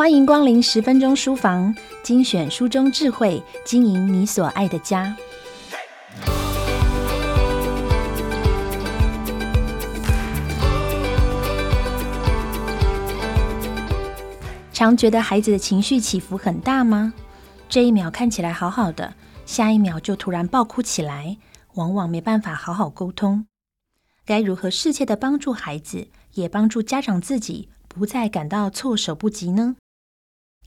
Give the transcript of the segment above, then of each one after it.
欢迎光临十分钟书房，精选书中智慧，经营你所爱的家。常觉得孩子的情绪起伏很大吗？这一秒看起来好好的，下一秒就突然爆哭起来，往往没办法好好沟通。该如何适切的帮助孩子，也帮助家长自己，不再感到措手不及呢？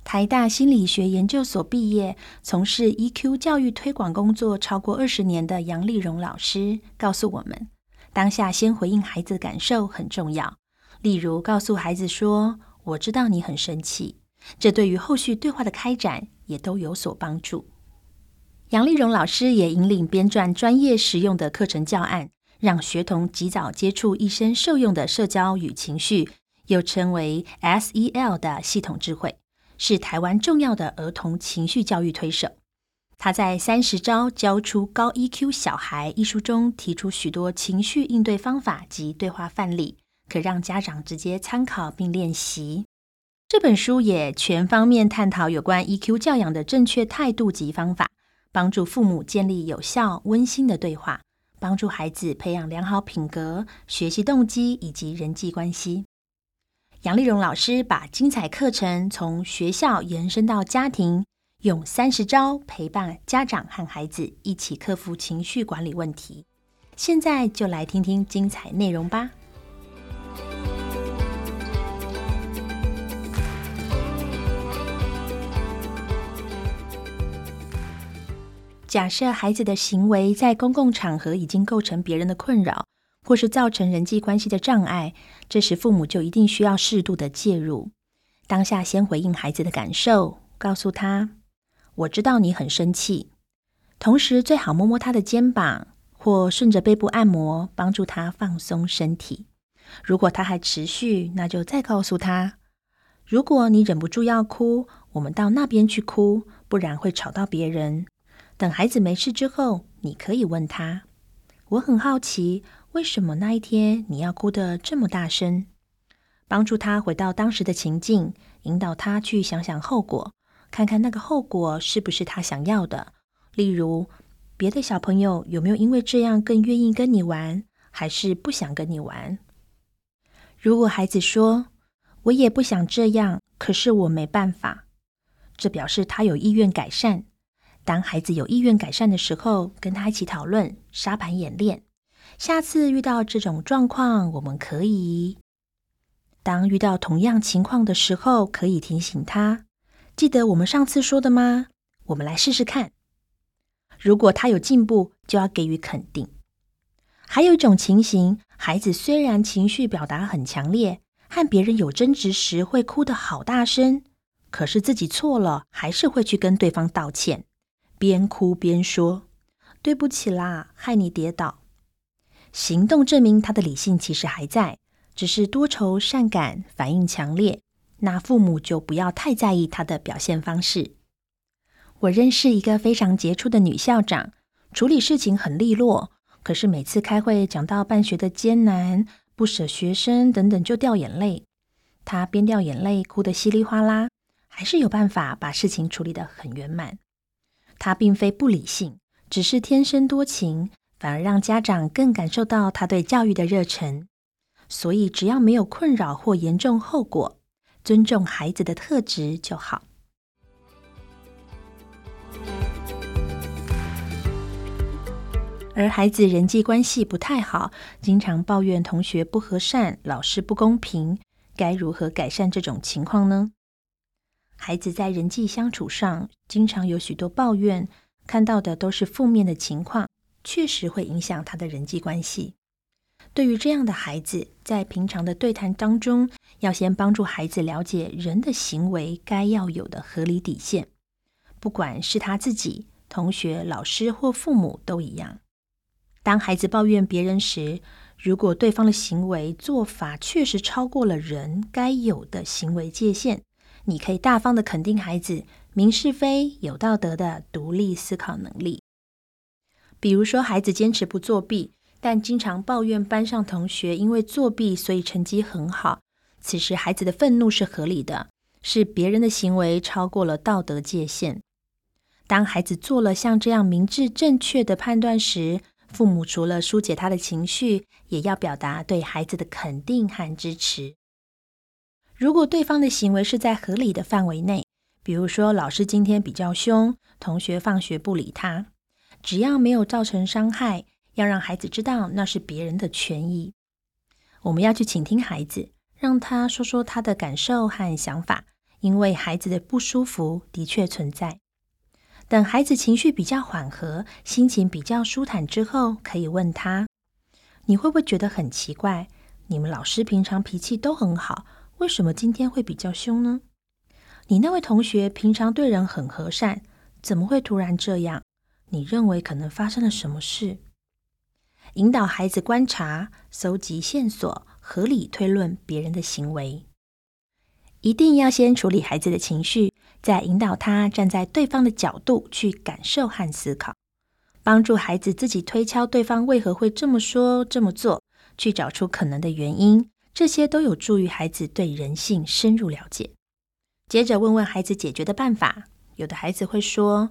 台大心理学研究所毕业，从事 EQ 教育推广工作超过二十年的杨丽蓉老师告诉我们：当下先回应孩子的感受很重要。例如，告诉孩子说：“我知道你很生气。”这对于后续对话的开展也都有所帮助。杨丽蓉老师也引领编撰专业实用的课程教案，让学童及早接触一生受用的社交与情绪，又称为 SEL 的系统智慧。是台湾重要的儿童情绪教育推手。他在《三十招教出高 EQ 小孩》一书中提出许多情绪应对方法及对话范例，可让家长直接参考并练习。这本书也全方面探讨有关 EQ 教养的正确态度及方法，帮助父母建立有效温馨的对话，帮助孩子培养良好品格、学习动机以及人际关系。杨丽蓉老师把精彩课程从学校延伸到家庭，用三十招陪伴家长和孩子一起克服情绪管理问题。现在就来听听精彩内容吧。假设孩子的行为在公共场合已经构成别人的困扰。或是造成人际关系的障碍，这时父母就一定需要适度的介入。当下先回应孩子的感受，告诉他：“我知道你很生气。”同时最好摸摸他的肩膀，或顺着背部按摩，帮助他放松身体。如果他还持续，那就再告诉他：“如果你忍不住要哭，我们到那边去哭，不然会吵到别人。等孩子没事之后，你可以问他：‘我很好奇。’”为什么那一天你要哭得这么大声？帮助他回到当时的情境，引导他去想想后果，看看那个后果是不是他想要的。例如，别的小朋友有没有因为这样更愿意跟你玩，还是不想跟你玩？如果孩子说：“我也不想这样，可是我没办法。”这表示他有意愿改善。当孩子有意愿改善的时候，跟他一起讨论，沙盘演练。下次遇到这种状况，我们可以当遇到同样情况的时候，可以提醒他：记得我们上次说的吗？我们来试试看。如果他有进步，就要给予肯定。还有一种情形，孩子虽然情绪表达很强烈，和别人有争执时会哭得好大声，可是自己错了，还是会去跟对方道歉，边哭边说：“对不起啦，害你跌倒。”行动证明他的理性其实还在，只是多愁善感、反应强烈。那父母就不要太在意他的表现方式。我认识一个非常杰出的女校长，处理事情很利落，可是每次开会讲到办学的艰难、不舍学生等等，就掉眼泪。她边掉眼泪，哭得稀里哗啦，还是有办法把事情处理得很圆满。她并非不理性，只是天生多情。反而让家长更感受到他对教育的热忱，所以只要没有困扰或严重后果，尊重孩子的特质就好。而孩子人际关系不太好，经常抱怨同学不和善、老师不公平，该如何改善这种情况呢？孩子在人际相处上经常有许多抱怨，看到的都是负面的情况。确实会影响他的人际关系。对于这样的孩子，在平常的对谈当中，要先帮助孩子了解人的行为该要有的合理底线，不管是他自己、同学、老师或父母都一样。当孩子抱怨别人时，如果对方的行为做法确实超过了人该有的行为界限，你可以大方的肯定孩子明是非、有道德的独立思考能力。比如说，孩子坚持不作弊，但经常抱怨班上同学因为作弊，所以成绩很好。此时，孩子的愤怒是合理的，是别人的行为超过了道德界限。当孩子做了像这样明智正确的判断时，父母除了疏解他的情绪，也要表达对孩子的肯定和支持。如果对方的行为是在合理的范围内，比如说老师今天比较凶，同学放学不理他，只要没有造成伤害，要让孩子知道那是别人的权益。我们要去倾听孩子，让他说说他的感受和想法，因为孩子的不舒服的确存在。等孩子情绪比较缓和，心情比较舒坦之后，可以问他：“你会不会觉得很奇怪？你们老师平常脾气都很好，为什么今天会比较凶呢？你那位同学平常对人很和善，怎么会突然这样？你认为可能发生了什么事？”引导孩子观察、搜集线索，合理推论别人的行为。一定要先处理孩子的情绪。再引导他站在对方的角度去感受和思考，帮助孩子自己推敲对方为何会这么说、这么做，去找出可能的原因。这些都有助于孩子对人性深入了解。接着问问孩子解决的办法。有的孩子会说：“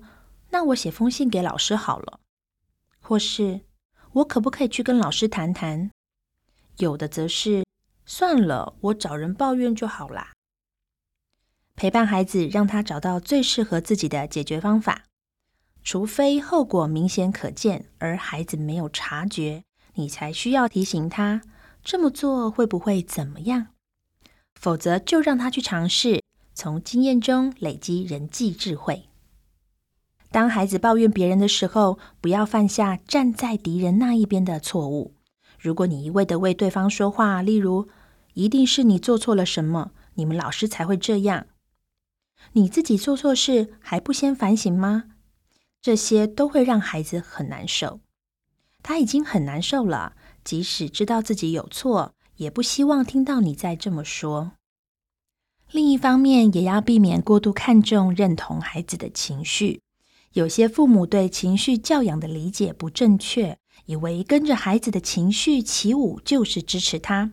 那我写封信给老师好了。”或是“我可不可以去跟老师谈谈？”有的则是“算了，我找人抱怨就好啦。”陪伴孩子，让他找到最适合自己的解决方法。除非后果明显可见，而孩子没有察觉，你才需要提醒他这么做会不会怎么样。否则，就让他去尝试，从经验中累积人际智慧。当孩子抱怨别人的时候，不要犯下站在敌人那一边的错误。如果你一味地为对方说话，例如“一定是你做错了什么，你们老师才会这样”。你自己做错事还不先反省吗？这些都会让孩子很难受。他已经很难受了，即使知道自己有错，也不希望听到你再这么说。另一方面，也要避免过度看重认同孩子的情绪。有些父母对情绪教养的理解不正确，以为跟着孩子的情绪起舞就是支持他。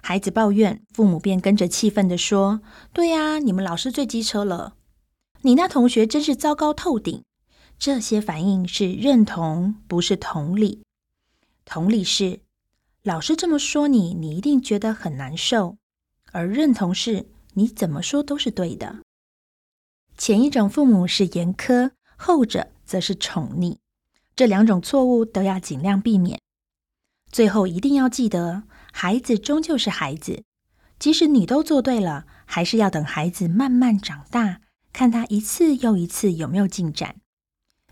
孩子抱怨，父母便跟着气愤地说：“对呀，你们老师最机车了，你那同学真是糟糕透顶。”这些反应是认同，不是同理。同理是老师这么说你，你一定觉得很难受；而认同是你怎么说都是对的。前一种父母是严苛，后者则是宠溺，这两种错误都要尽量避免。最后一定要记得。孩子终究是孩子，即使你都做对了，还是要等孩子慢慢长大，看他一次又一次有没有进展。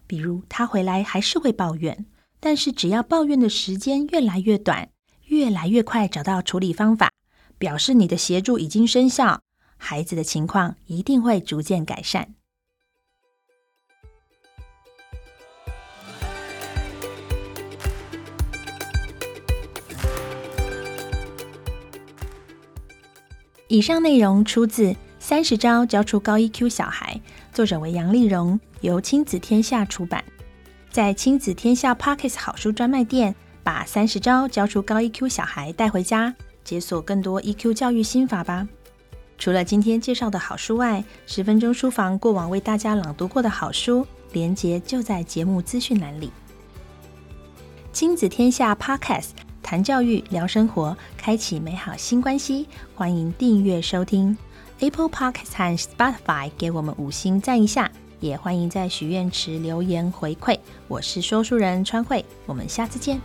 比如他回来还是会抱怨，但是只要抱怨的时间越来越短，越来越快找到处理方法，表示你的协助已经生效，孩子的情况一定会逐渐改善。以上内容出自《三十招教出高 EQ 小孩》，作者为杨丽荣，由亲子天下出版。在亲子天下 Podcast 好书专卖店，把《三十招教出高 EQ 小孩》带回家，解锁更多 EQ 教育心法吧。除了今天介绍的好书外，十分钟书房过往为大家朗读过的好书，连结就在节目资讯栏里。亲子天下 Podcast。谈教育，聊生活，开启美好新关系。欢迎订阅收听 Apple Podcast 和 Spotify，给我们五星赞一下。也欢迎在许愿池留言回馈。我是说书人川慧，我们下次见。